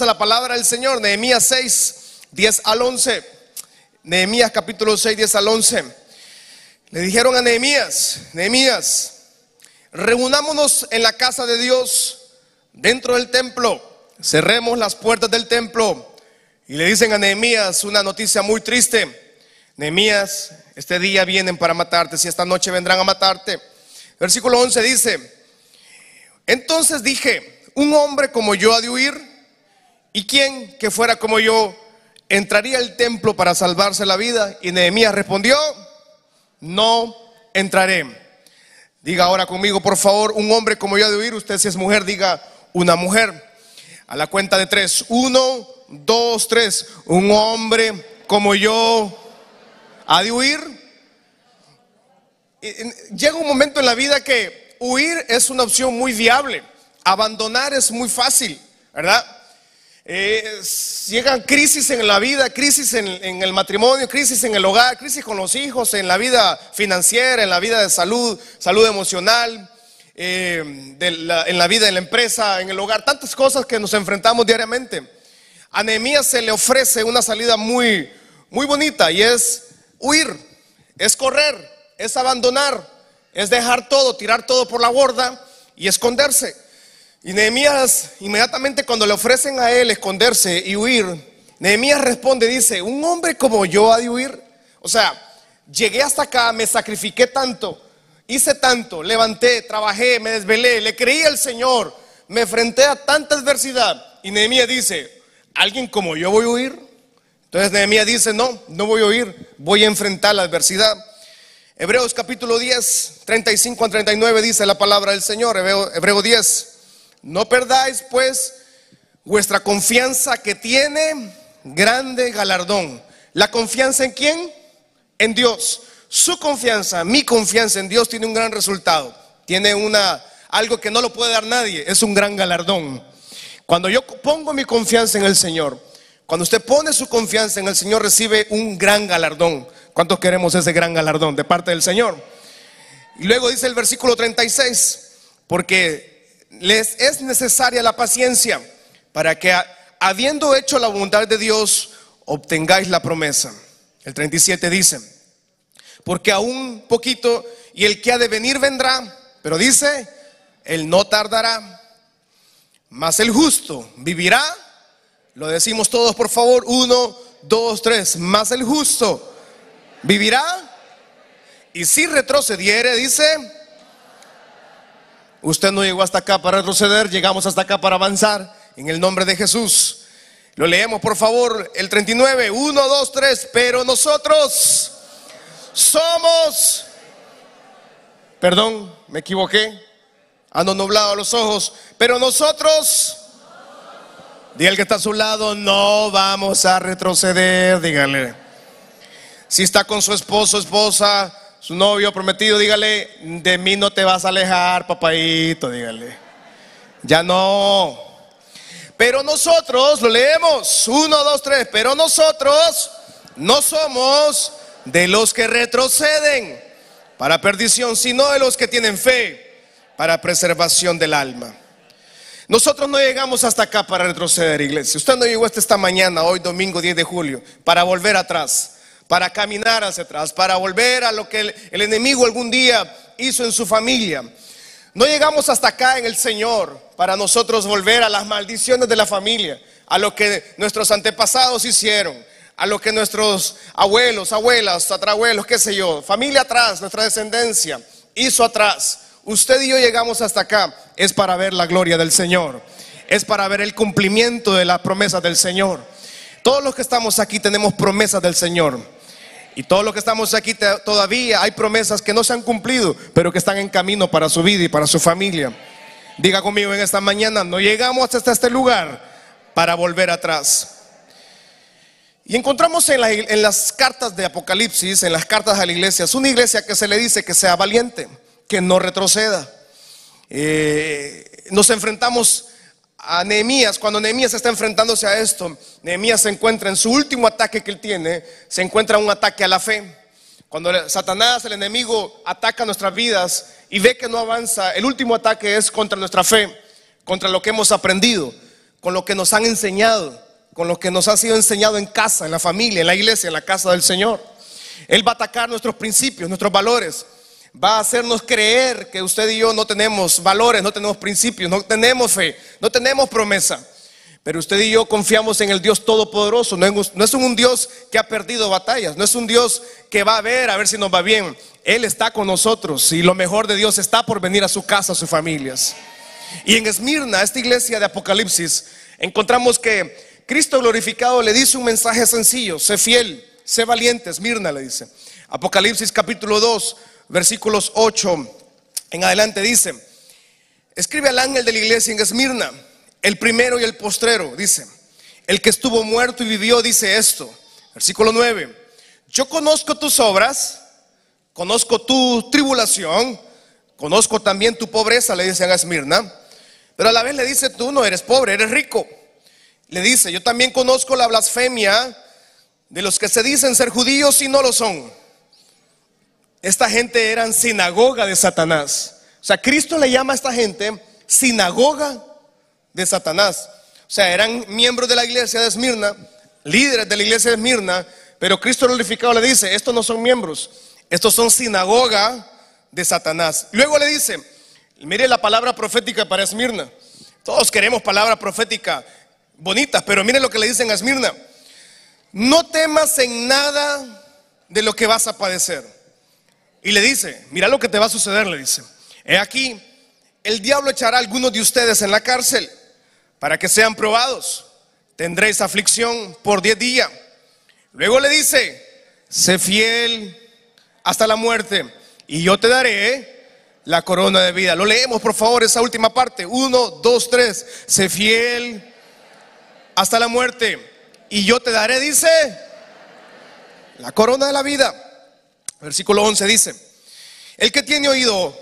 a la palabra del Señor, Nehemías 6, 10 al 11. Nehemías capítulo 6, 10 al 11. Le dijeron a Nehemías, Nehemías, reunámonos en la casa de Dios, dentro del templo, cerremos las puertas del templo. Y le dicen a Nehemías una noticia muy triste. Nehemías, este día vienen para matarte, si esta noche vendrán a matarte. Versículo 11 dice, entonces dije, un hombre como yo ha de huir, ¿y quién que fuera como yo entraría al templo para salvarse la vida? Y Nehemías respondió, no entraré. Diga ahora conmigo, por favor, un hombre como yo ha de huir, usted si es mujer, diga una mujer. A la cuenta de tres, uno, dos, tres, un hombre como yo ha de huir. Llega un momento en la vida que huir es una opción muy viable, abandonar es muy fácil, ¿verdad? Eh, llegan crisis en la vida, crisis en, el matrimonio, crisis en el hogar, crisis con los hijos, en la vida financiera, en la vida de salud, salud emocional, eh, en la vida de la empresa, en el hogar, tantas cosas que nos enfrentamos diariamente. A Nehemías se le ofrece una salida muy, muy bonita y es huir, es correr, es abandonar, es dejar todo, tirar todo por la borda y esconderse. Y Nehemías, inmediatamente cuando le ofrecen a él esconderse y huir, Nehemías responde, dice, un hombre como yo ha de huir. O sea, llegué hasta acá, me sacrifiqué tanto, hice tanto, levanté, trabajé, me desvelé, le creí al Señor, me enfrenté a tanta adversidad. Y Nehemías dice, ¿alguien como yo voy a huir? Entonces Nehemías dice, no, no voy a huir, voy a enfrentar la adversidad. Hebreos capítulo 10, 35 a 39 dice la palabra del Señor, Hebreo, Hebreo 10. No perdáis pues vuestra confianza que tiene grande galardón. ¿La confianza en quién? En Dios. Su confianza, mi confianza en Dios tiene un gran resultado. Tiene una algo que no lo puede dar nadie, es un gran galardón. Cuando yo pongo mi confianza en el Señor, cuando usted pone su confianza en el Señor recibe un gran galardón. ¿Cuántos queremos ese gran galardón de parte del Señor? Y luego dice el versículo 36, porque les es necesaria la paciencia para que habiendo hecho la voluntad de Dios, obtengáis la promesa. El 37 dice, porque aún poquito y el que ha de venir vendrá, pero dice, él no tardará, mas el justo vivirá. Lo decimos todos, por favor, uno, dos, tres, más el justo vivirá. Y si retrocediere, dice, Usted no llegó hasta acá para retroceder, llegamos hasta acá para avanzar. En el nombre de Jesús. Lo leemos por favor, el 39, 1, 2, 3, pero nosotros somos, perdón, me equivoqué, ando nublado los ojos, pero nosotros, diga el que está a su lado, no vamos a retroceder, dígale. Si está con su esposo, esposa, su novio prometido, dígale, de mí no te vas a alejar, papadito, dígale. Ya no. Pero nosotros, lo leemos, uno, dos, tres, pero nosotros no somos de los que retroceden para perdición, sino de los que tienen fe para preservación del alma. Nosotros no llegamos hasta acá para retroceder, iglesia. Usted no llegó hasta esta mañana, hoy domingo 10 de julio, para volver atrás para caminar hacia atrás, para volver a lo que el, enemigo algún día hizo en su familia. No llegamos hasta acá en el Señor para nosotros volver a las maldiciones de la familia, a lo que nuestros antepasados hicieron, a lo que nuestros abuelos, abuelas, atrabuelos, qué sé yo, familia atrás, nuestra descendencia hizo atrás. Usted y yo llegamos hasta acá es para ver la gloria del Señor, es para ver el cumplimiento de las promesas del Señor. Todos los que estamos aquí tenemos promesas del Señor. Y todos los que estamos aquí todavía hay promesas que no se han cumplido, pero que están en camino para su vida y para su familia. Diga conmigo en esta mañana, no llegamos hasta este lugar para volver atrás. Y encontramos en, las cartas de Apocalipsis, en las cartas a la iglesia, es una iglesia que se le dice que sea valiente, que no retroceda. Eh, nos enfrentamos a Nehemías, cuando Nehemías está enfrentándose a esto, Nehemías se encuentra en su último ataque que él tiene, se encuentra un ataque a la fe. Cuando Satanás, el enemigo, ataca nuestras vidas y ve que no avanza, el último ataque es contra nuestra fe, contra lo que hemos aprendido, con lo que nos han enseñado, con lo que nos ha sido enseñado en casa, en la familia, en la iglesia, en la casa del Señor. Él va a atacar nuestros principios, nuestros valores. Va a hacernos creer que usted y yo no tenemos valores, no tenemos principios, no tenemos fe, no tenemos promesa. Pero usted y yo confiamos en el Dios Todopoderoso. No es, un Dios que ha perdido batallas. No es un Dios que va a ver a ver si nos va bien. Él está con nosotros y lo mejor de Dios está por venir a su casa, a sus familias. Y en Esmirna, esta iglesia de Apocalipsis, encontramos que Cristo glorificado le dice un mensaje sencillo. Sé fiel, sé valiente. Esmirna le dice. Apocalipsis capítulo 2, versículos 8 en adelante dice. Escribe al ángel de la iglesia en Esmirna el primero y el postrero, dice. El que estuvo muerto y vivió dice esto. Versículo 9. Yo conozco tus obras, conozco tu tribulación, conozco también tu pobreza, le dice a Esmirna. Pero a la vez le dice, tú no eres pobre, eres rico. Le dice, yo también conozco la blasfemia de los que se dicen ser judíos y no lo son. Esta gente eran sinagoga de Satanás. O sea, Cristo le llama a esta gente sinagoga de Satanás. O sea, eran miembros de la iglesia de Esmirna, líderes de la iglesia de Esmirna, pero Cristo glorificado le dice, estos no son miembros, estos son sinagoga de Satanás. Luego le dice, mire la palabra profética para Esmirna. Todos queremos palabra profética bonitas, pero mire lo que le dicen a Esmirna. No temas en nada de lo que vas a padecer. Y le dice, mira lo que te va a suceder, le dice. He aquí, el diablo echará a algunos de ustedes en la cárcel para que sean probados. Tendréis aflicción por diez días. Luego le dice, sé fiel hasta la muerte y yo te daré la corona de vida. Lo leemos, por favor, esa última parte. Uno, dos, tres. Sé fiel hasta la muerte y yo te daré, dice, la corona de la vida. Versículo 11 dice, el que tiene oído,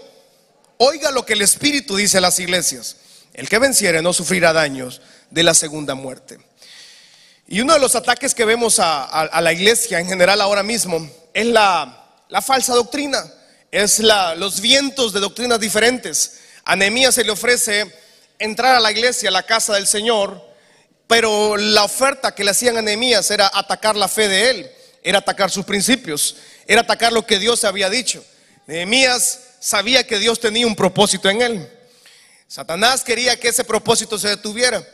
oiga lo que el Espíritu dice a las iglesias. El que venciere no sufrirá daños de la segunda muerte. Y uno de los ataques que vemos a, la iglesia en general ahora mismo es la, falsa doctrina, es los vientos de doctrinas diferentes. A Nehemías se le ofrece entrar a la iglesia, a la casa del Señor, pero la oferta que le hacían a Nehemías era atacar la fe de él, era atacar sus principios, era atacar lo que Dios había dicho. Nehemías sabía que Dios tenía un propósito en él. Satanás quería que ese propósito se detuviera.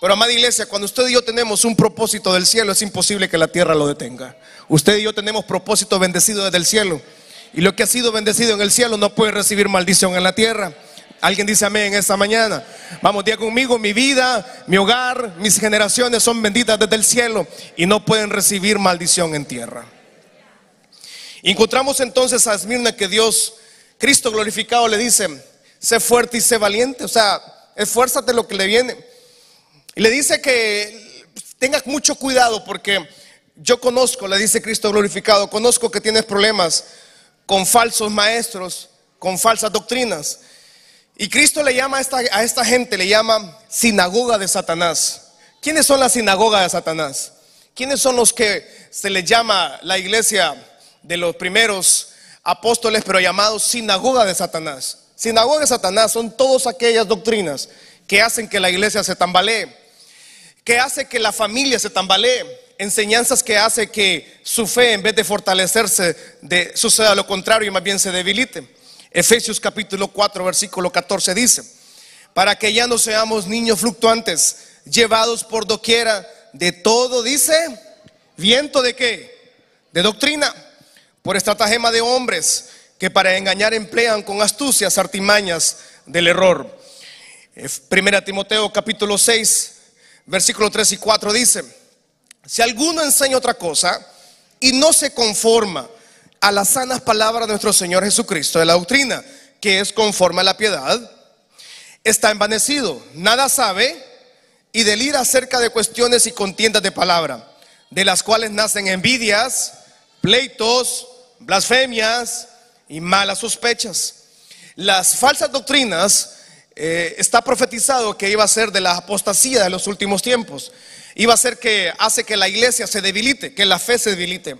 Pero amada iglesia, cuando usted y yo tenemos un propósito del cielo, es imposible que la tierra lo detenga. Usted y yo tenemos propósito bendecido desde el cielo. Y lo que ha sido bendecido en el cielo no puede recibir maldición en la tierra. Alguien dice amén esta mañana. Vamos, día conmigo, mi vida, mi hogar, mis generaciones son benditas desde el cielo y no pueden recibir maldición en tierra. Encontramos entonces a Esmirna que Dios, Cristo glorificado, le dice, sé fuerte y sé valiente, o sea, esfuérzate lo que le viene. Y le dice que tenga mucho cuidado porque yo conozco, le dice Cristo glorificado, conozco que tienes problemas con falsos maestros, con falsas doctrinas. Y Cristo le llama a esta, a esta gente, le llama sinagoga de Satanás. ¿Quiénes son las sinagogas de Satanás? ¿Quiénes son los que se les llama la iglesia de los primeros apóstoles, pero llamados sinagoga de Satanás? Sinagoga de Satanás son todas aquellas doctrinas que hacen que la iglesia se tambalee, que hace que la familia se tambalee, enseñanzas que hace que su fe en vez de fortalecerse de, suceda lo contrario y más bien se debilite. Efesios capítulo 4 versículo 14 dice, para que ya no seamos niños fluctuantes, llevados por doquiera de todo, dice, viento de qué? De doctrina, por estratagema de hombres que para engañar emplean con astucias artimañas del error. Primera Timoteo capítulo 6, versículo 3 y 4 dice, si alguno enseña otra cosa y no se conforma a las sanas palabras de nuestro Señor Jesucristo, de la doctrina, que es conforme a la piedad, está envanecido, nada sabe y delira acerca de cuestiones y contiendas de palabra, de las cuales nacen envidias, pleitos, blasfemias, y malas sospechas. Las falsas doctrinas eh, está profetizado que iba a ser de la apostasía de los últimos tiempos. Iba a ser que hace que la iglesia se debilite, que la fe se debilite,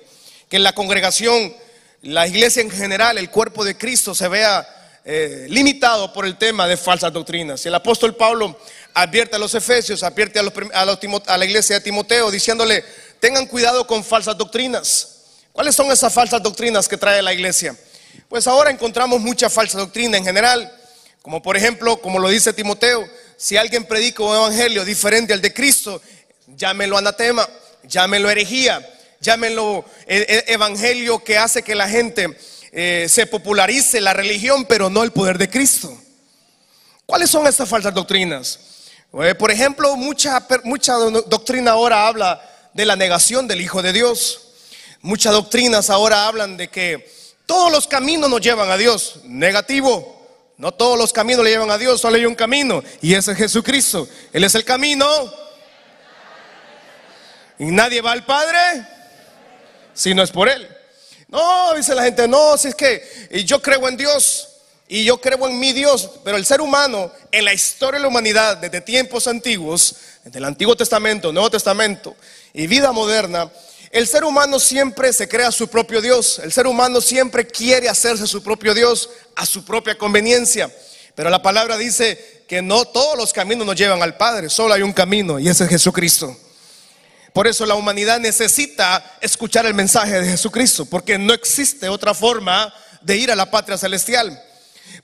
que la congregación, la iglesia en general, el cuerpo de Cristo se vea eh, limitado por el tema de falsas doctrinas. El apóstol Pablo advierte a los efesios, advierte a, los a los a la iglesia de Timoteo, diciéndole, tengan cuidado con falsas doctrinas. ¿Cuáles son esas falsas doctrinas que trae la iglesia? Pues ahora encontramos mucha falsa doctrina en general, como por ejemplo, como lo dice Timoteo, si alguien predica un evangelio diferente al de Cristo, llámenlo anatema, llámenlo herejía, llámenlo eh, eh, evangelio que hace que la gente eh, se popularice la religión, pero no el poder de Cristo. ¿Cuáles son estas falsas doctrinas? Eh, por ejemplo, mucha, mucha do- doctrina ahora habla de la negación del Hijo de Dios. Muchas doctrinas ahora hablan de que todos los caminos nos llevan a Dios. Negativo. No todos los caminos le llevan a Dios, solo hay un camino y ese es Jesucristo. Él es el camino. Y nadie va al Padre si no es por Él. No, dice la gente, no, si es que yo creo en Dios y yo creo en mi Dios, pero el ser humano en la historia de la humanidad, desde tiempos antiguos, desde el Antiguo Testamento, Nuevo Testamento y vida moderna, el ser humano siempre se crea su propio Dios, el ser humano siempre quiere hacerse su propio Dios a su propia conveniencia, pero la palabra dice que no todos los caminos nos llevan al Padre, solo hay un camino y ese es Jesucristo. Por eso la humanidad necesita escuchar el mensaje de Jesucristo, porque no existe otra forma de ir a la patria celestial.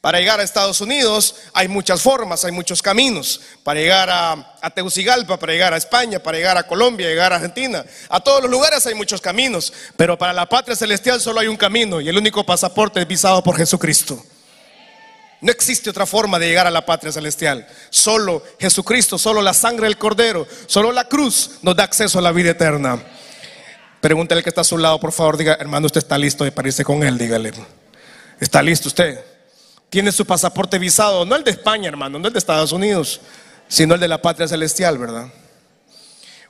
Para llegar a Estados Unidos hay muchas formas, hay muchos caminos. Para llegar a, a Tegucigalpa, para llegar a España, para llegar a Colombia, llegar a Argentina. A todos los lugares hay muchos caminos, pero para la patria celestial solo hay un camino y el único pasaporte es visado por Jesucristo. No existe otra forma de llegar a la patria celestial. Solo Jesucristo, solo la sangre del Cordero, solo la cruz nos da acceso a la vida eterna. Pregúntale que está a su lado, por favor, diga, hermano, usted está listo para irse con él, dígale. ¿Está listo usted? Tiene su pasaporte visado, no el de España, hermano, no el de Estados Unidos, sino el de la patria celestial, ¿verdad?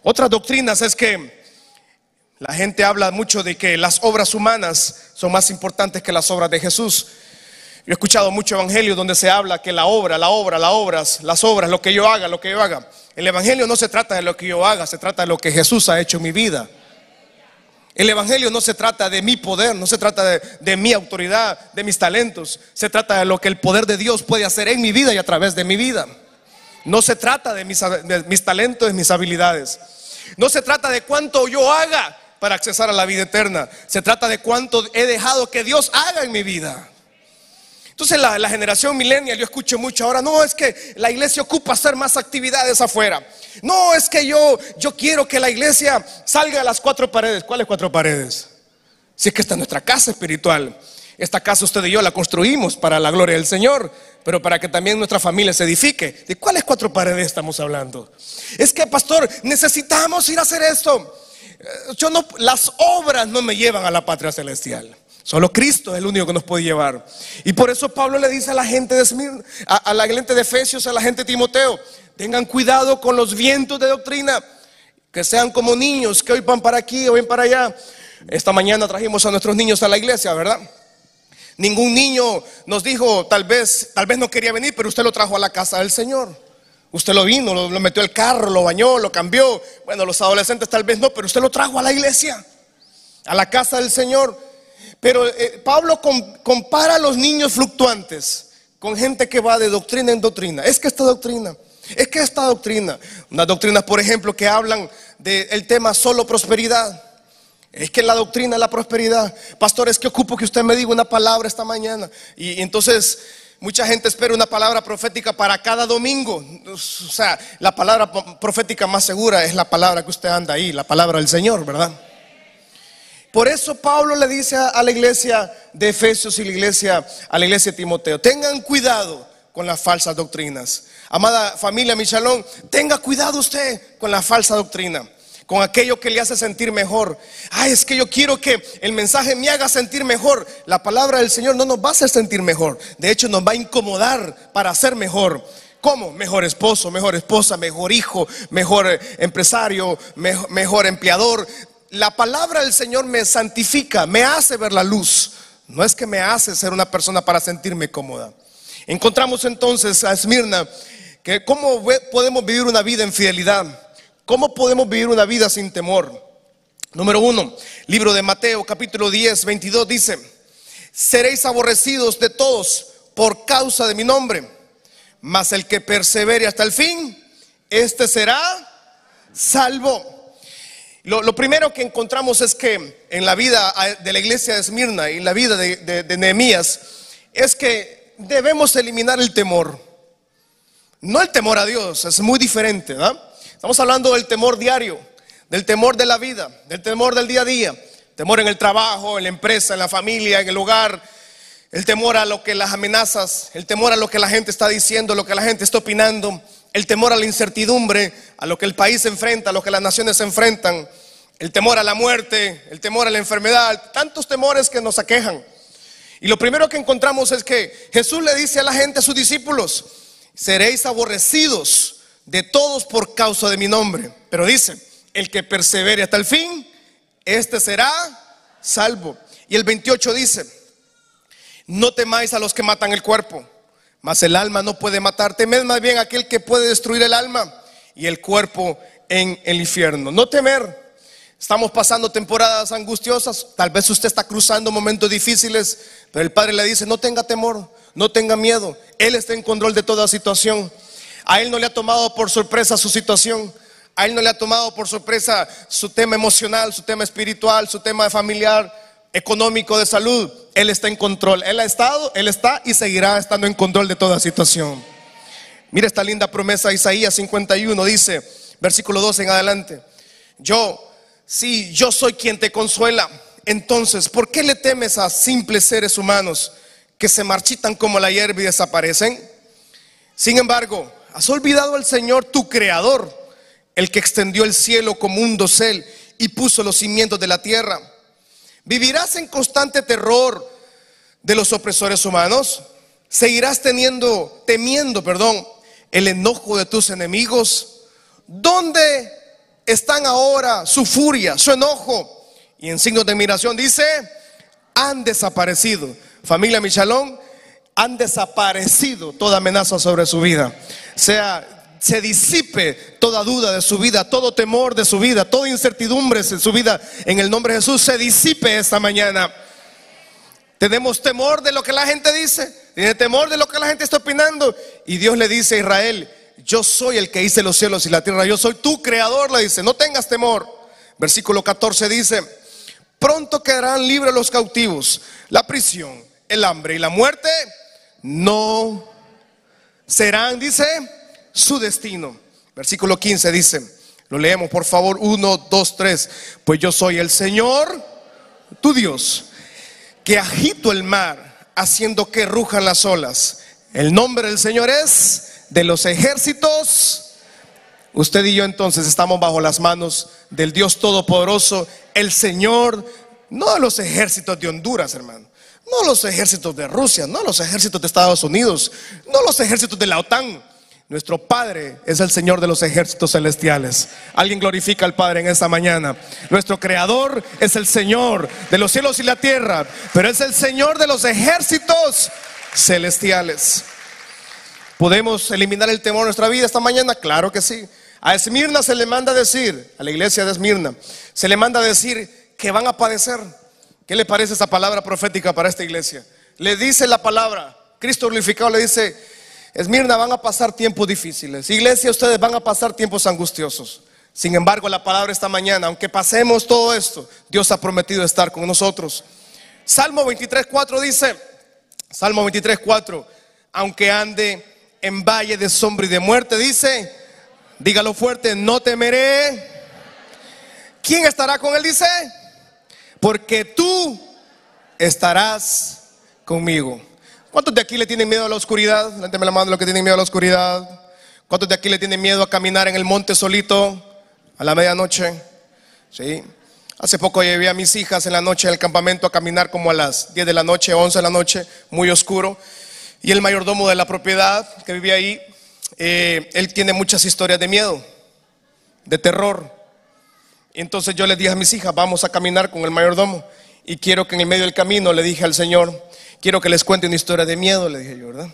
Otras doctrinas es que la gente habla mucho de que las obras humanas son más importantes que las obras de Jesús. Yo he escuchado mucho evangelio donde se habla que la obra, la obra, las obras, las obras, lo que yo haga, lo que yo haga. El evangelio no se trata de lo que yo haga, se trata de lo que Jesús ha hecho en mi vida. El evangelio no se trata de mi poder, no se trata de, de mi autoridad, de mis talentos. Se trata de lo que el poder de Dios puede hacer en mi vida y a través de mi vida. No se trata de mis, de mis talentos, de mis habilidades. No se trata de cuánto yo haga para accesar a la vida eterna. Se trata de cuánto he dejado que Dios haga en mi vida. Entonces la, la, generación millennial, yo escucho mucho ahora, no, es que la iglesia ocupa hacer más actividades afuera. No, es que yo, yo quiero que la iglesia salga a las cuatro paredes. ¿Cuáles cuatro paredes? Si es que esta es nuestra casa espiritual. Esta casa usted y yo la construimos para la gloria del Señor, pero para que también nuestra familia se edifique. ¿De cuáles cuatro paredes estamos hablando? Es que, pastor, necesitamos ir a hacer esto. Yo no, las obras no me llevan a la patria celestial. Solo Cristo es el único que nos puede llevar. Y por eso Pablo le dice a la gente de a, la gente de Efesios, a la gente de Timoteo, tengan cuidado con los vientos de doctrina, que sean como niños que hoy van para aquí, hoy van para allá. Esta mañana trajimos a nuestros niños a la iglesia, ¿verdad? Ningún niño nos dijo, tal vez, tal vez no quería venir, pero usted lo trajo a la casa del Señor. Usted lo vino, lo, lo metió al carro, lo bañó, lo cambió. Bueno, los adolescentes tal vez no, pero usted lo trajo a la iglesia, a la casa del Señor. Pero eh, Pablo com, compara a los niños fluctuantes con gente que va de doctrina en doctrina. Es que esta doctrina, es que esta doctrina, unas doctrinas, por ejemplo, que hablan del de tema solo prosperidad. Es que la doctrina es la prosperidad. Pastor, es que ocupo que usted me diga una palabra esta mañana. Y, y entonces mucha gente espera una palabra profética para cada domingo. O sea, la palabra profética más segura es la palabra que usted anda ahí, la palabra del Señor, ¿verdad? Por eso Pablo le dice a la iglesia de Efesios y la iglesia, a la iglesia de Timoteo, tengan cuidado con las falsas doctrinas. Amada familia Michalón, tenga cuidado usted con la falsa doctrina, con aquello que le hace sentir mejor. Ay, es que yo quiero que el mensaje me haga sentir mejor. La palabra del Señor no nos va a hacer sentir mejor. De hecho, nos va a incomodar para ser mejor. ¿Cómo? Mejor esposo, mejor esposa, mejor hijo, mejor empresario, mejor, mejor empleador la palabra del Señor me santifica, me hace ver la luz. No es que me hace ser una persona para sentirme cómoda. Encontramos entonces a Esmirna que cómo podemos vivir una vida en fidelidad. ¿Cómo podemos vivir una vida sin temor? Número uno, libro de Mateo capítulo 10, 22 dice, seréis aborrecidos de todos por causa de mi nombre, mas el que persevere hasta el fin, este será salvo. Lo, primero que encontramos es que en la vida de la iglesia de Esmirna y en la vida de, Nehemías es que debemos eliminar el temor. No el temor a Dios, es muy diferente. ¿verdad? Estamos hablando del temor diario, del temor de la vida, del temor del día a día. Temor en el trabajo, en la empresa, en la familia, en el hogar. El temor a lo que las amenazas, el temor a lo que la gente está diciendo, lo que la gente está opinando el temor a la incertidumbre, a lo que el país se enfrenta, a lo que las naciones se enfrentan, el temor a la muerte, el temor a la enfermedad, tantos temores que nos aquejan. Y lo primero que encontramos es que Jesús le dice a la gente, a sus discípulos, seréis aborrecidos de todos por causa de mi nombre. Pero dice, el que persevere hasta el fin, este será salvo. Y el 28 dice, no temáis a los que matan el cuerpo mas el alma no puede matar. Temed más bien aquel que puede destruir el alma y el cuerpo en el infierno. No temer. Estamos pasando temporadas angustiosas. Tal vez usted está cruzando momentos difíciles, pero el Padre le dice, no tenga temor, no tenga miedo. Él está en control de toda situación. A Él no le ha tomado por sorpresa su situación. A Él no le ha tomado por sorpresa su tema emocional, su tema espiritual, su tema familiar económico, de salud, Él está en control. Él ha estado, Él está y seguirá estando en control de toda situación. Mira esta linda promesa, Isaías 51 dice, versículo 2 en adelante, yo, sí, yo soy quien te consuela. Entonces, ¿por qué le temes a simples seres humanos que se marchitan como la hierba y desaparecen? Sin embargo, has olvidado al Señor tu creador, el que extendió el cielo como un dosel y puso los cimientos de la tierra ¿Vivirás en constante terror de los opresores humanos? ¿Seguirás teniendo, temiendo, perdón, el enojo de tus enemigos? ¿Dónde están ahora su furia, su enojo? Y en signos de admiración dice, han desaparecido. Familia Michalón, han desaparecido toda amenaza sobre su vida. Sea se disipe toda duda de su vida, todo temor de su vida, toda incertidumbre en su vida. En el nombre de Jesús se disipe esta mañana. Tenemos temor de lo que la gente dice, tiene temor de lo que la gente está opinando. Y Dios le dice a Israel, yo soy el que hice los cielos y la tierra, yo soy tu creador, le dice, no tengas temor. Versículo 14 dice, pronto quedarán libres los cautivos, la prisión, el hambre y la muerte no serán, dice, su destino. Versículo 15 dice, lo leemos por favor, 1, 2, 3, pues yo soy el Señor, tu Dios, que agito el mar haciendo que rujan las olas. El nombre del Señor es de los ejércitos. Usted y yo entonces estamos bajo las manos del Dios Todopoderoso, el Señor, no los ejércitos de Honduras, hermano. No los ejércitos de Rusia, no los ejércitos de Estados Unidos, no los ejércitos de la OTAN. Nuestro Padre es el Señor de los ejércitos celestiales. Alguien glorifica al Padre en esta mañana. Nuestro Creador es el Señor de los cielos y la tierra, pero es el Señor de los ejércitos celestiales. ¿Podemos eliminar el temor en nuestra vida esta mañana? Claro que sí. A Esmirna se le manda decir, a la iglesia de Esmirna, se le manda decir que van a padecer. ¿Qué le parece esa palabra profética para esta iglesia? Le dice la palabra, Cristo glorificado le dice, Esmirna, van a pasar tiempos difíciles. Iglesia, ustedes van a pasar tiempos angustiosos. Sin embargo, la palabra esta mañana, aunque pasemos todo esto, Dios ha prometido estar con nosotros. Salmo 23.4 dice, Salmo 23.4, aunque ande en valle de sombra y de muerte, dice, dígalo fuerte, no temeré. ¿Quién estará con él? Dice, porque tú estarás conmigo. ¿Cuántos de aquí le tienen miedo a la oscuridad? Levánteme la mano los que tienen miedo a la oscuridad. ¿Cuántos de aquí le tienen miedo a caminar en el monte solito a la medianoche? Sí. Hace poco llevé a mis hijas en la noche del campamento a caminar como a las 10 de la noche, 11 de la noche, muy oscuro. Y el mayordomo de la propiedad que vivía ahí, eh, él tiene muchas historias de miedo, de terror. Entonces yo le dije a mis hijas, vamos a caminar con el mayordomo. Y quiero que en el medio del camino le dije al Señor, quiero que les cuente una historia de miedo, le dije yo, ¿verdad?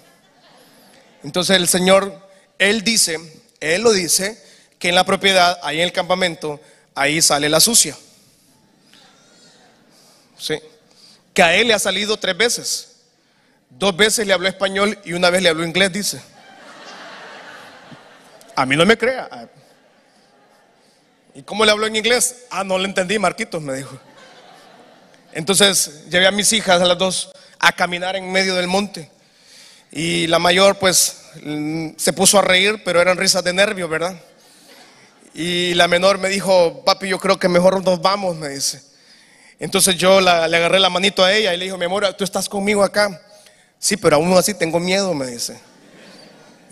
Entonces el Señor, Él dice, Él lo dice, que en la propiedad, ahí en el campamento, ahí sale la sucia. Sí. Que a Él le ha salido tres veces. Dos veces le habló español y una vez le habló inglés, dice. A mí no me crea. ¿Y cómo le habló en inglés? Ah, no le entendí, Marquitos, me dijo. Entonces llevé a mis hijas, a las dos, a caminar en medio del monte. Y la mayor, pues, se puso a reír, pero eran risas de nervio, ¿verdad? Y la menor me dijo, papi, yo creo que mejor nos vamos, me dice. Entonces yo le agarré la manito a ella y le dijo, mi amor, tú estás conmigo acá. Sí, pero aún así tengo miedo, me dice.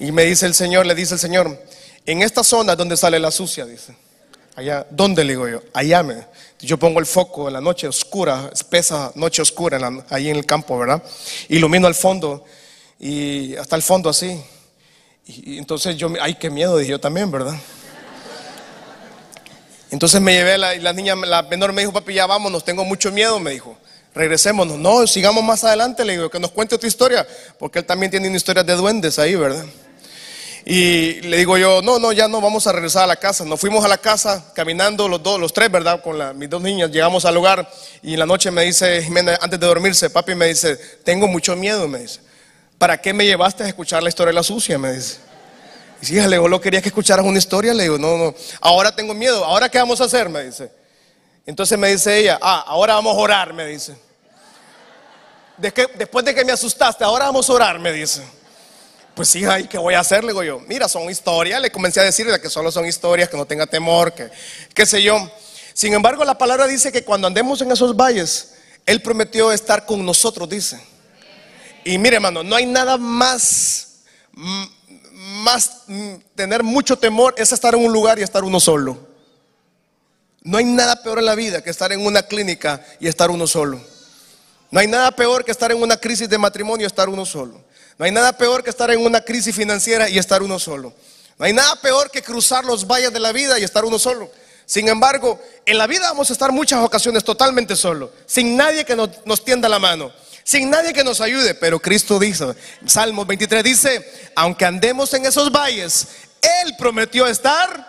Y me dice el Señor, le dice el Señor, en esta zona donde sale la sucia, dice. Allá, ¿dónde le digo yo? Allá me. Yo pongo el foco en la noche oscura, espesa noche oscura, ahí en el campo, ¿verdad? Ilumino al fondo y hasta el fondo así. Y, entonces yo, ay, qué miedo, dije yo también, ¿verdad? Entonces me llevé, la, y la niña, la menor me dijo, papi, ya vámonos, tengo mucho miedo, me dijo. Regresémonos. No, sigamos más adelante, le digo, que nos cuente tu historia, porque él también tiene una historia de duendes ahí, ¿verdad? Y le digo yo, no, no, ya no vamos a regresar a la casa. Nos fuimos a la casa caminando los dos, los tres, ¿verdad? Con mis dos niñas, llegamos al lugar y en la noche me dice Jimena, antes de dormirse, papi me dice, tengo mucho miedo, me dice. ¿Para qué me llevaste a escuchar la historia de la sucia? Me dice. Y si, le digo, ¿lo querías que escucharas una historia? Le digo, no, no, ahora tengo miedo, ¿ahora qué vamos a hacer? Me dice. Entonces me dice ella, ah, ahora vamos a orar, me dice. después de que me asustaste, ahora vamos a orar, me dice. Pues sí, ¿y qué voy a hacer? Le digo yo, mira, son historias. Le comencé a decirle que solo son historias, que no tenga temor, que qué sé yo. Sin embargo, la palabra dice que cuando andemos en esos valles, Él prometió estar con nosotros, dice. Y mire, hermano, no hay nada más, más tener mucho temor, es estar en un lugar y estar uno solo. No hay nada peor en la vida que estar en una clínica y estar uno solo. No hay nada peor que estar en una crisis de matrimonio y estar uno solo. No hay nada peor que estar en una crisis financiera y estar uno solo. No hay nada peor que cruzar los valles de la vida y estar uno solo. Sin embargo, en la vida vamos a estar muchas ocasiones totalmente solo, sin nadie que nos, tienda la mano sin nadie que nos ayude. Pero Cristo dice, Salmo 23 dice, aunque andemos en esos valles, Él prometió estar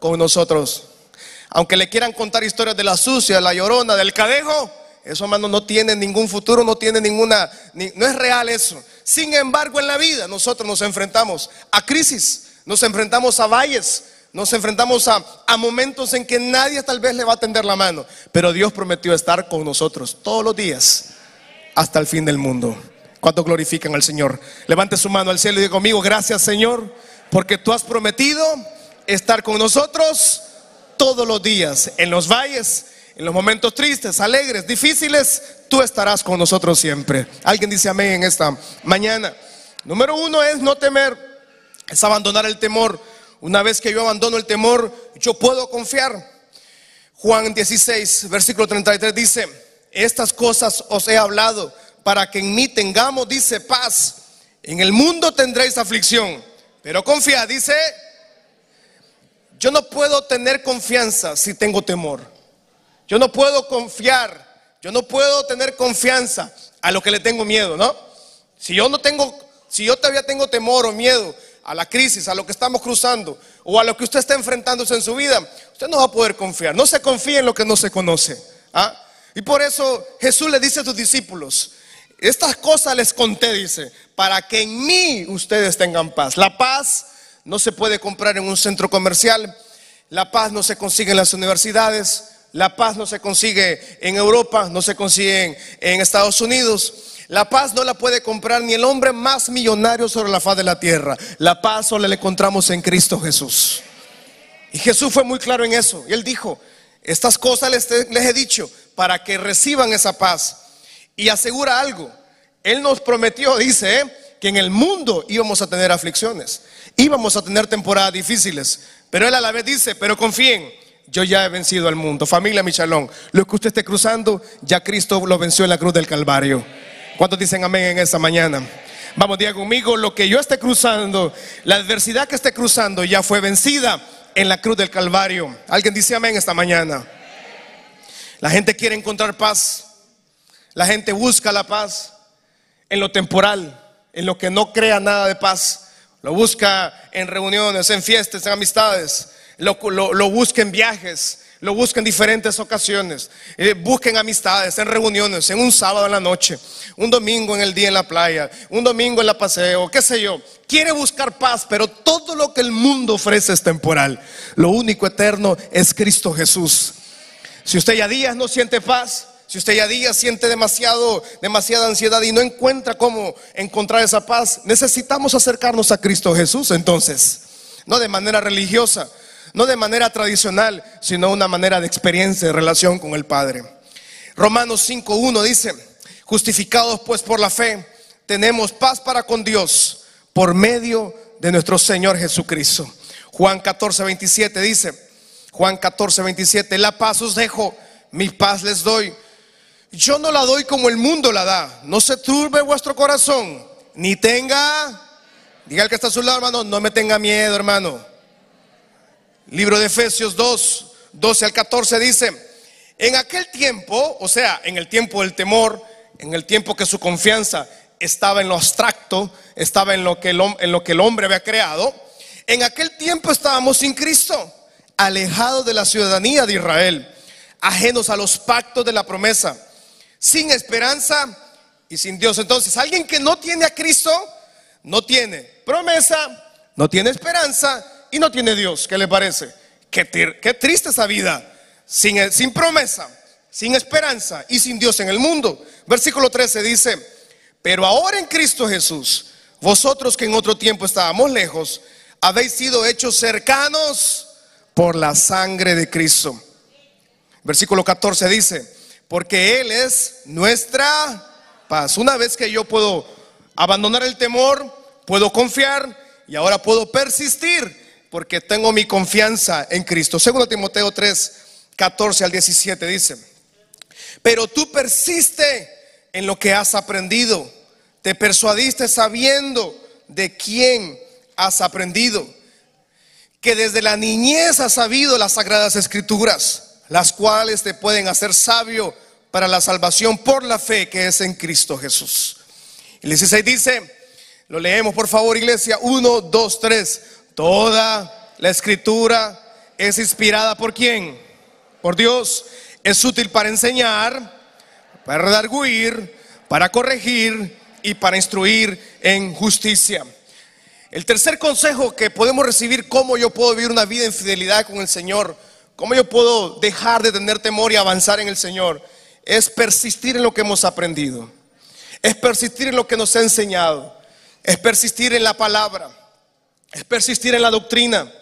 con nosotros. Aunque le quieran contar historias de la sucia, la llorona, del cadejo, eso hermano no tiene ningún futuro, no tiene ninguna, no es real eso. Sin embargo, en la vida nosotros nos enfrentamos a crisis, nos enfrentamos a valles, nos enfrentamos a, momentos en que nadie tal vez le va a tender la mano, pero Dios prometió estar con nosotros todos los días hasta el fin del mundo. ¿Cuánto glorifican al Señor? Levante su mano al cielo y diga conmigo, gracias Señor, porque tú has prometido estar con nosotros todos los días, en los valles, en los momentos tristes, alegres, difíciles, tú estarás con nosotros siempre. Alguien dice amén en esta mañana. Número uno es no temer, es abandonar el temor. Una vez que yo abandono el temor, yo puedo confiar. Juan 16, versículo 33 dice, estas cosas os he hablado para que en mí tengamos, dice, paz. En el mundo tendréis aflicción, pero confía, dice, yo no puedo tener confianza si tengo temor. Yo no puedo confiar, yo no puedo tener confianza a lo que le tengo miedo, ¿no? Si yo no tengo, si yo todavía tengo temor o miedo a la crisis, a lo que estamos cruzando o a lo que usted está enfrentándose en su vida, usted no va a poder confiar. No se confía en lo que no se conoce. ¿ah? Y por eso Jesús le dice a sus discípulos, estas cosas les conté, dice, para que en mí ustedes tengan paz. La paz no se puede comprar en un centro comercial, la paz no se consigue en las universidades, la paz no se consigue en Europa, no se consigue en, Estados Unidos. La paz no la puede comprar ni el hombre más millonario sobre la faz de la tierra. La paz solo la encontramos en Cristo Jesús. Y Jesús fue muy claro en eso. Y él dijo, estas cosas les, he dicho para que reciban esa paz. Y asegura algo, Él nos prometió, dice, ¿eh? que en el mundo íbamos a tener aflicciones, íbamos a tener temporadas difíciles, pero Él a la vez dice, pero confíen, yo ya he vencido al mundo. Familia Michalón, lo que usted esté cruzando, ya Cristo lo venció en la cruz del Calvario. ¿Cuántos dicen amén en esta mañana? Vamos, diga conmigo, lo que yo esté cruzando, la adversidad que esté cruzando ya fue vencida en la cruz del Calvario. ¿Alguien dice amén esta mañana? La gente quiere encontrar paz. La gente busca la paz en lo temporal, en lo que no crea nada de paz. Lo busca en reuniones, en fiestas, en amistades. Lo, lo, busque en viajes, lo busque en diferentes ocasiones, eh, busquen amistades, en reuniones, en un sábado en la noche, un domingo en el día en la playa, un domingo en la paseo, qué sé yo. Quiere buscar paz, pero todo lo que el mundo ofrece es temporal. Lo único eterno es Cristo Jesús. Si usted ya días no siente paz, si usted ya día siente demasiado, demasiada ansiedad y no encuentra cómo encontrar esa paz, necesitamos acercarnos a Cristo Jesús entonces. No de manera religiosa, no de manera tradicional, sino una manera de experiencia, de relación con el Padre. Romanos 5.1 dice, justificados pues por la fe, tenemos paz para con Dios por medio de nuestro Señor Jesucristo. Juan 14.27 dice, Juan 14.27, la paz os dejo, mi paz les doy yo no la doy como el mundo la da. No se turbe vuestro corazón, ni tenga, diga el que está a su lado, hermano, no me tenga miedo, hermano. Libro de Efesios 2, 12 al 14 dice, en aquel tiempo, o sea, en el tiempo del temor, en el tiempo que su confianza estaba en lo abstracto, estaba en lo que el, en lo que el hombre había creado, en aquel tiempo estábamos sin Cristo, alejados de la ciudadanía de Israel, ajenos a los pactos de la promesa sin esperanza y sin Dios. Entonces, alguien que no tiene a Cristo, no tiene promesa, no tiene esperanza y no tiene Dios. ¿Qué le parece? Qué, qué triste esa vida, sin, sin promesa, sin esperanza y sin Dios en el mundo. Versículo 13 dice, pero ahora en Cristo Jesús, vosotros que en otro tiempo estábamos lejos, habéis sido hechos cercanos por la sangre de Cristo. Versículo 14 dice, porque Él es nuestra paz. Una vez que yo puedo abandonar el temor, puedo confiar y ahora puedo persistir porque tengo mi confianza en Cristo. Segundo Timoteo 3, 14 al 17 dice, pero tú persiste en lo que has aprendido, te persuadiste sabiendo de quién has aprendido, que desde la niñez has sabido las sagradas escrituras, las cuales te pueden hacer sabio para la salvación por la fe que es en Cristo Jesús. El 16 dice, lo leemos por favor iglesia, 1, 2, 3, toda la escritura es inspirada por quién? Por Dios, es útil para enseñar, para redarguir, para corregir y para instruir en justicia. El tercer consejo que podemos recibir, cómo yo puedo vivir una vida en fidelidad con el Señor, cómo yo puedo dejar de tener temor y avanzar en el Señor, es persistir en lo que hemos aprendido, es persistir en lo que nos ha enseñado, es persistir en la palabra, es persistir en la doctrina.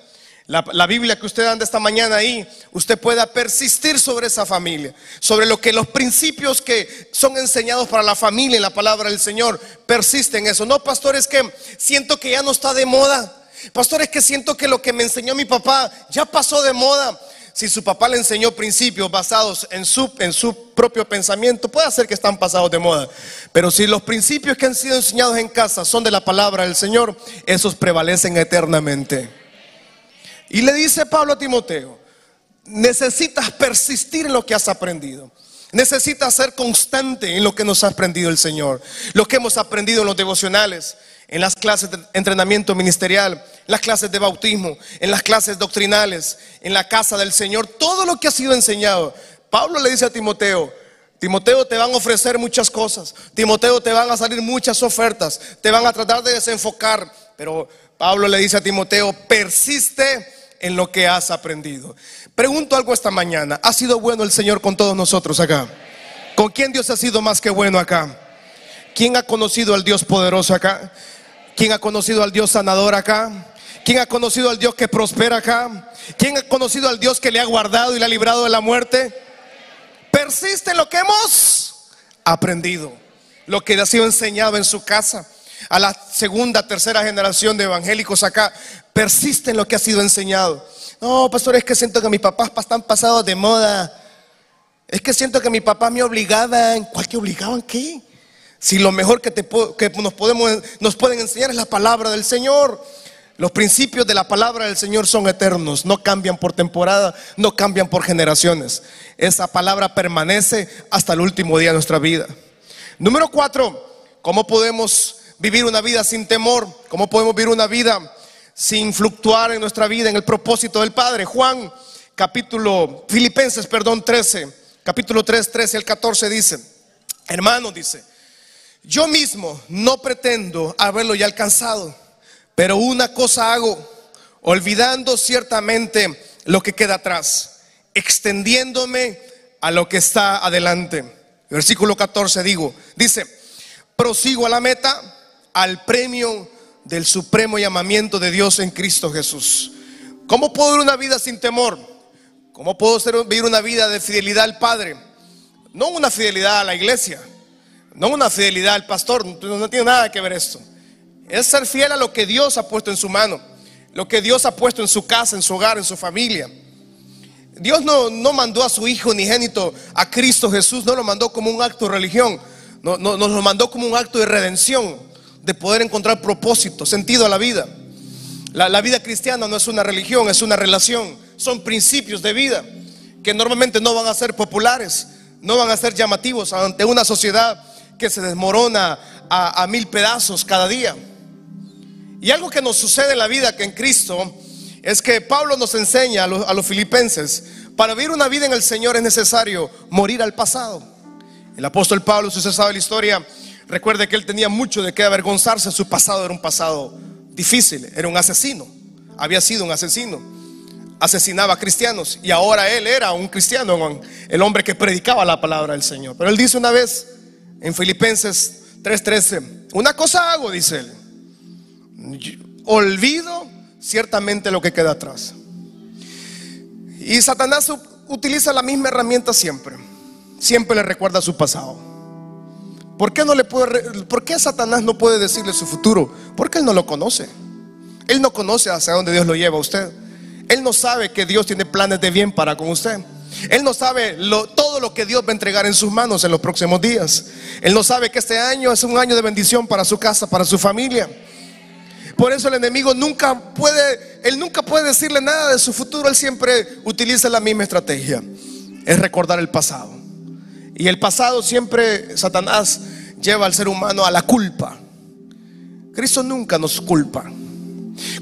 La, Biblia que usted anda esta mañana ahí, usted pueda persistir sobre esa familia, sobre lo que los principios que son enseñados para la familia en la palabra del Señor, persisten en eso. No, pastor, es que siento que ya no está de moda. Pastor, es que siento que lo que me enseñó mi papá ya pasó de moda si su papá le enseñó principios basados en su, en su propio pensamiento, puede ser que están pasados de moda. Pero si los principios que han sido enseñados en casa son de la palabra del Señor, esos prevalecen eternamente. Y le dice Pablo a Timoteo, necesitas persistir en lo que has aprendido. Necesitas ser constante en lo que nos ha aprendido el Señor. Lo que hemos aprendido en los devocionales, en las clases de entrenamiento ministerial, en las clases de bautismo, en las clases doctrinales, en la casa del Señor, todo lo que ha sido enseñado. Pablo le dice a Timoteo, Timoteo te van a ofrecer muchas cosas, Timoteo te van a salir muchas ofertas, te van a tratar de desenfocar, pero Pablo le dice a Timoteo, persiste en lo que has aprendido. Pregunto algo esta mañana, ¿ha sido bueno el Señor con todos nosotros acá? ¿Con quién Dios ha sido más que bueno acá? ¿Quién ha conocido al Dios poderoso acá? ¿Quién ha conocido al Dios sanador acá? ¿Quién ha conocido al Dios que prospera acá? ¿Quién ha conocido al Dios que le ha guardado y le ha librado de la muerte? Persiste en lo que hemos aprendido, lo que le ha sido enseñado en su casa. A la segunda, tercera generación de evangélicos acá, persiste en lo que ha sido enseñado. No, pastor, es que siento que mis papás están pasados de moda. Es que siento que mis papás me obligaban. ¿Cuál que obligaban qué? Si lo mejor que, nos, podemos, nos pueden enseñar es la palabra del Señor. Los principios de la palabra del Señor son eternos, no cambian por temporada, no cambian por generaciones. Esa palabra permanece hasta el último día de nuestra vida. Número cuatro, ¿cómo podemos vivir una vida sin temor? ¿Cómo podemos vivir una vida sin fluctuar en nuestra vida en el propósito del Padre. Juan capítulo, Filipenses, perdón, 13, capítulo 3, 13 al 14 dice, hermano, dice, yo mismo no pretendo haberlo ya alcanzado, pero una cosa hago, olvidando ciertamente lo que queda atrás, extendiéndome a lo que está adelante. Versículo 14 digo, dice, prosigo a la meta, al premio del supremo llamamiento de Dios en Cristo Jesús. ¿Cómo puedo vivir una vida sin temor? ¿Cómo puedo vivir una vida de fidelidad al Padre? No una fidelidad a la iglesia, no una fidelidad al pastor, no tiene nada que ver esto. Es ser fiel a lo que Dios ha puesto en su mano, lo que Dios ha puesto en su casa, en su hogar, en su familia. Dios no, no mandó a su Hijo unigénito, a Cristo Jesús, no lo mandó como un acto de religión, no, nos lo mandó como un acto de redención, de poder encontrar propósito, sentido a la vida. La, la vida cristiana no es una religión, es una relación, son principios de vida que normalmente no van a ser populares, no van a ser llamativos ante una sociedad que se desmorona a, mil pedazos cada día. Y algo que nos sucede en la vida que en Cristo es que Pablo nos enseña a los, a los, filipenses, para vivir una vida en el Señor es necesario morir al pasado. El apóstol Pablo, si usted sabe la historia, recuerde que él tenía mucho de qué avergonzarse, su pasado era un pasado difícil, era un asesino, había sido un asesino, asesinaba a cristianos y ahora él era un cristiano, el hombre que predicaba la palabra del Señor. Pero él dice una vez, en Filipenses 3:13. Una cosa hago, dice él. Olvido ciertamente lo que queda atrás. Y Satanás utiliza la misma herramienta siempre. Siempre le recuerda su pasado. ¿Por qué, no le puede, ¿Por qué Satanás no puede decirle su futuro? Porque él no lo conoce. Él no conoce hacia dónde Dios lo lleva a usted. Él no sabe que Dios tiene planes de bien para con usted. Él no sabe todo lo que Dios va a entregar en sus manos en los próximos días. Él no sabe que este año es un año de bendición para su casa, para su familia. Por eso el enemigo nunca puede, él nunca puede decirle nada de su futuro. Él siempre utiliza la misma estrategia. Es recordar el pasado. Y el pasado siempre Satanás lleva al ser humano a la culpa. Cristo nunca nos culpa.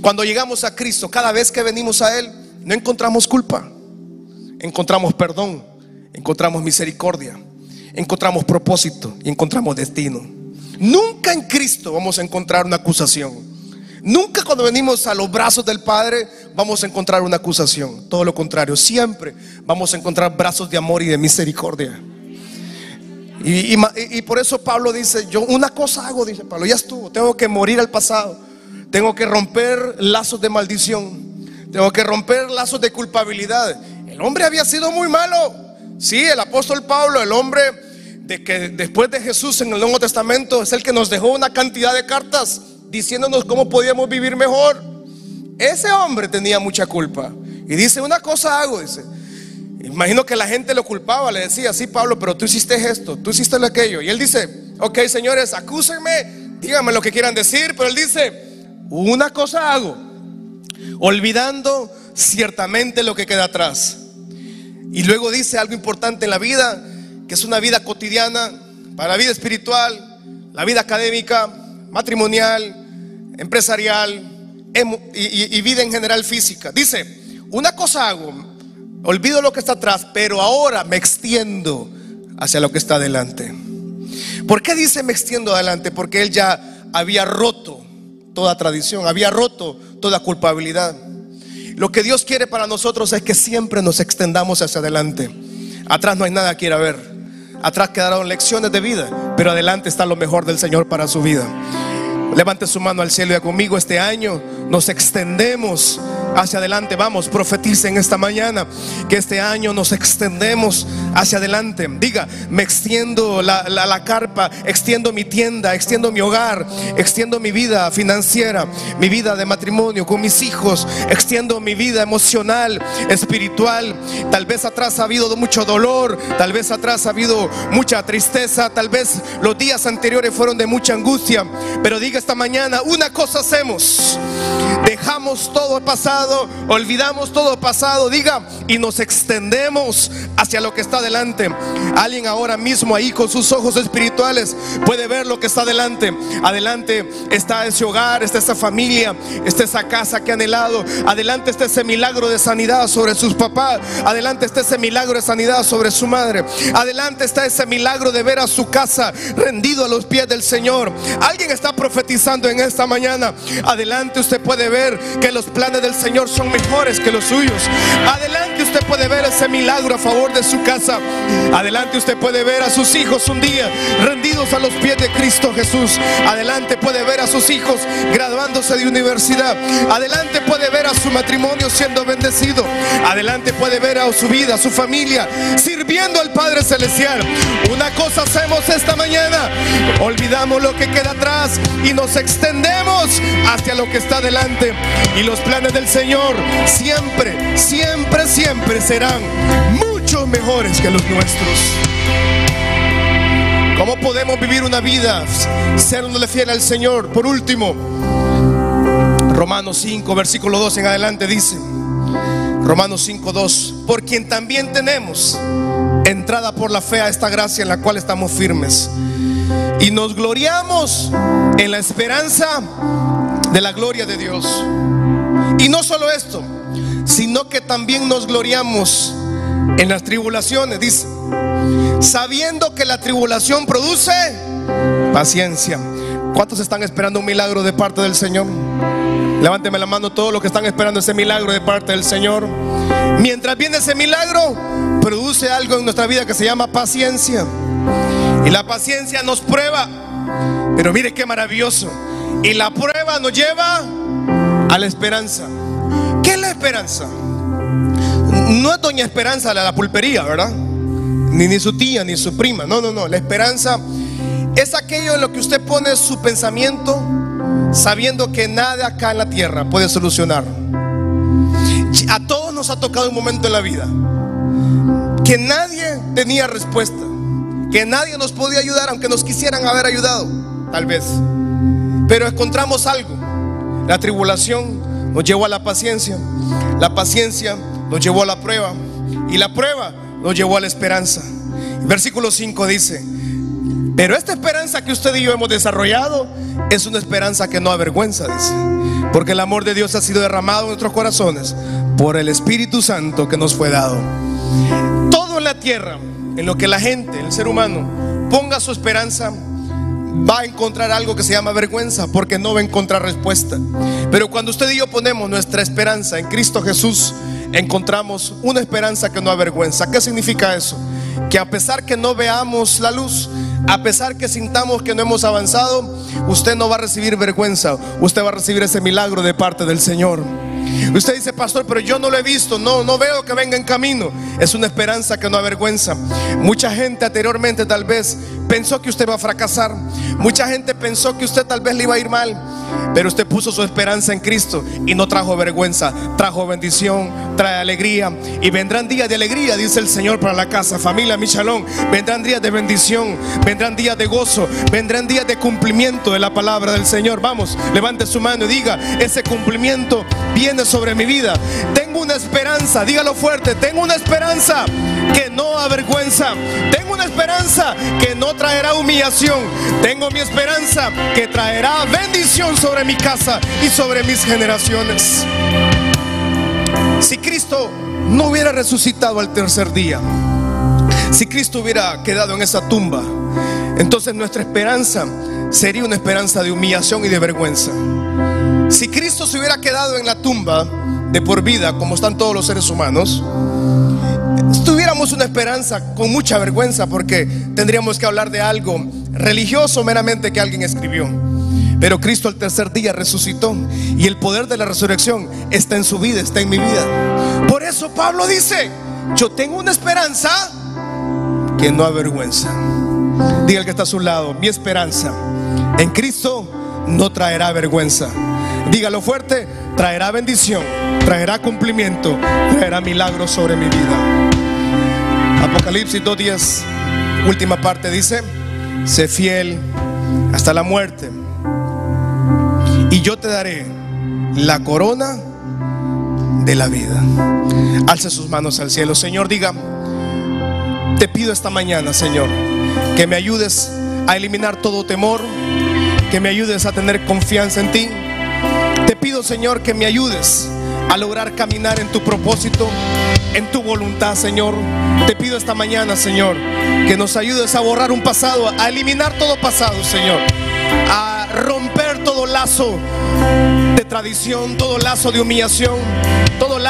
Cuando llegamos a Cristo, cada vez que venimos a Él, no encontramos culpa encontramos perdón, encontramos misericordia, encontramos propósito y encontramos destino. Nunca en Cristo vamos a encontrar una acusación. Nunca cuando venimos a los brazos del Padre vamos a encontrar una acusación. Todo lo contrario, siempre vamos a encontrar brazos de amor y de misericordia. Y, por eso Pablo dice, yo una cosa hago, dice Pablo, ya estuvo, tengo que morir al pasado, tengo que romper lazos de maldición, tengo que romper lazos de culpabilidad el hombre había sido muy malo. Sí, el apóstol Pablo, el hombre de que después de Jesús en el Nuevo Testamento es el que nos dejó una cantidad de cartas diciéndonos cómo podíamos vivir mejor. Ese hombre tenía mucha culpa. Y dice, una cosa hago, dice. Imagino que la gente lo culpaba, le decía, sí, Pablo, pero tú hiciste esto, tú hiciste aquello. Y él dice, ok, señores, acúsenme, díganme lo que quieran decir, pero él dice, una cosa hago, olvidando ciertamente lo que queda atrás y luego dice algo importante en la vida, que es una vida cotidiana, para la vida espiritual, la vida académica, matrimonial, empresarial y, vida en general física. Dice, una cosa hago, olvido lo que está atrás, pero ahora me extiendo hacia lo que está adelante. ¿Por qué dice me extiendo adelante? Porque él ya había roto toda tradición, había roto toda culpabilidad. Lo que Dios quiere para nosotros es que siempre nos extendamos hacia adelante. Atrás no hay nada que ir a ver. Atrás quedaron lecciones de vida, pero adelante está lo mejor del Señor para su vida. Levante su mano al cielo y conmigo este año nos extendemos hacia adelante. Vamos, profetice esta mañana que este año nos extendemos hacia adelante. Diga, me extiendo la, la, carpa, extiendo mi tienda, extiendo mi hogar, extiendo mi vida financiera, mi vida de matrimonio con mis hijos, extiendo mi vida emocional, espiritual. Tal vez atrás ha habido mucho dolor, tal vez atrás ha habido mucha tristeza, tal vez los días anteriores fueron de mucha angustia, pero diga esta mañana, una cosa hacemos. Dejamos todo pasado, olvidamos todo pasado, diga, y nos extendemos hacia lo que está delante. Alguien ahora mismo ahí con sus ojos espirituales puede ver lo que está delante. Adelante está ese hogar, está esa familia, está esa casa que ha anhelado. Adelante está ese milagro de sanidad sobre sus papás. Adelante está ese milagro de sanidad sobre su madre. Adelante está ese milagro de ver a su casa rendido a los pies del Señor. Alguien está profetizando en esta mañana. Adelante usted puede ver que los planes del Señor son mejores que los suyos. Adelante usted puede ver ese milagro a favor de su casa. Adelante usted puede ver a sus hijos un día rendidos a los pies de Cristo Jesús. Adelante puede ver a sus hijos graduándose de universidad. Adelante puede ver a su matrimonio siendo bendecido. Adelante puede ver a su vida, a su familia, sirviendo al Padre Celestial. Una cosa hacemos esta mañana. Olvidamos lo que queda atrás y nos extendemos hacia lo que está delante. Y los planes del Señor siempre, siempre, siempre serán mucho mejores que los nuestros. ¿Cómo podemos vivir una vida siéndole fiel al Señor? Por último, Romanos 5, versículo 2 en adelante dice, Romanos 5, 2, por quien también tenemos entrada por la fe a esta gracia en la cual estamos firmes. Y nos gloriamos en la esperanza de la gloria de Dios. Y no solo esto, sino que también nos gloriamos en las tribulaciones, dice, sabiendo que la tribulación produce paciencia. ¿Cuántos están esperando un milagro de parte del Señor? Levánteme la mano todos los que están esperando ese milagro de parte del Señor. Mientras viene ese milagro, produce algo en nuestra vida que se llama paciencia. Y la paciencia nos prueba. Pero mire qué maravilloso. Y la prueba nos lleva a la esperanza. ¿Qué es la esperanza? No es doña Esperanza la, la pulpería, ¿verdad? Ni, ni su tía, ni su prima. No, no, no. La esperanza es aquello en lo que usted pone su pensamiento sabiendo que nada acá en la tierra puede solucionar. A todos nos ha tocado un momento en la vida que nadie tenía respuesta, que nadie nos podía ayudar aunque nos quisieran haber ayudado, tal vez. Pero encontramos algo. La tribulación nos llevó a la paciencia, la paciencia nos llevó a la prueba y la prueba nos llevó a la esperanza. Versículo 5 dice, pero esta esperanza que usted y yo hemos desarrollado es una esperanza que no avergüenza, dice. Porque el amor de Dios ha sido derramado en nuestros corazones por el Espíritu Santo que nos fue dado. Todo en la tierra, en lo que la gente, el ser humano, ponga su esperanza, va a encontrar algo que se llama vergüenza, porque no va a encontrar respuesta. Pero cuando usted y yo ponemos nuestra esperanza en Cristo Jesús, encontramos una esperanza que no avergüenza. ¿Qué significa eso? Que a pesar que no veamos la luz, a pesar que sintamos que no hemos avanzado, usted no va a recibir vergüenza, usted va a recibir ese milagro de parte del Señor. Usted dice, pastor, pero yo no lo he visto, no, no veo que venga en camino. Es una esperanza que no avergüenza. Mucha gente anteriormente tal vez pensó que usted va a fracasar. Mucha gente pensó que usted tal vez le iba a ir mal. Pero usted puso su esperanza en Cristo y no trajo vergüenza, trajo bendición, trae alegría. Y vendrán días de alegría, dice el Señor para la casa, familia Michalón. Vendrán días de bendición, vendrán días de gozo, vendrán días de cumplimiento de la palabra del Señor. Vamos, levante su mano y diga, ese cumplimiento viene sobre mi vida. Tengo una esperanza, dígalo fuerte, tengo una esperanza que no avergüenza. Tengo una esperanza que no traerá humillación. Tengo mi esperanza que traerá bendición sobre mi casa y sobre mis generaciones. Si Cristo no hubiera resucitado al tercer día, si Cristo hubiera quedado en esa tumba, entonces nuestra esperanza sería una esperanza de humillación y de vergüenza. Si Cristo se hubiera quedado en la tumba de por vida, como están todos los seres humanos, tuviéramos una esperanza con mucha vergüenza porque tendríamos que hablar de algo religioso meramente que alguien escribió. Pero Cristo al tercer día resucitó y el poder de la resurrección está en su vida, está en mi vida. Por eso Pablo dice, yo tengo una esperanza que no avergüenza. Diga el que está a su lado, mi esperanza en Cristo no traerá vergüenza. Dígalo fuerte, traerá bendición, traerá cumplimiento, traerá milagros sobre mi vida. Apocalipsis 2.10, última parte dice, sé fiel hasta la muerte y yo te daré la corona de la vida. Alce sus manos al cielo. Señor, diga, te pido esta mañana, Señor, que me ayudes a eliminar todo temor, que me ayudes a tener confianza en ti. Te pido, Señor, que me ayudes a lograr caminar en tu propósito, en tu voluntad, Señor. Te pido esta mañana, Señor, que nos ayudes a borrar un pasado, a eliminar todo pasado, Señor, a romper todo lazo de tradición, todo lazo de humillación,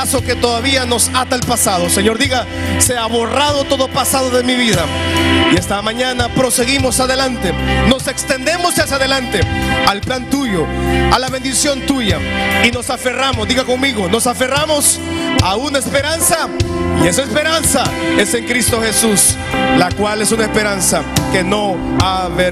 que todavía nos ata el pasado. Señor, diga, se ha borrado todo pasado de mi vida. Y esta mañana proseguimos adelante, nos extendemos hacia adelante al plan tuyo, a la bendición tuya. Y nos aferramos, diga conmigo, nos aferramos a una esperanza. Y esa esperanza es en Cristo Jesús, la cual es una esperanza que no avergüenza.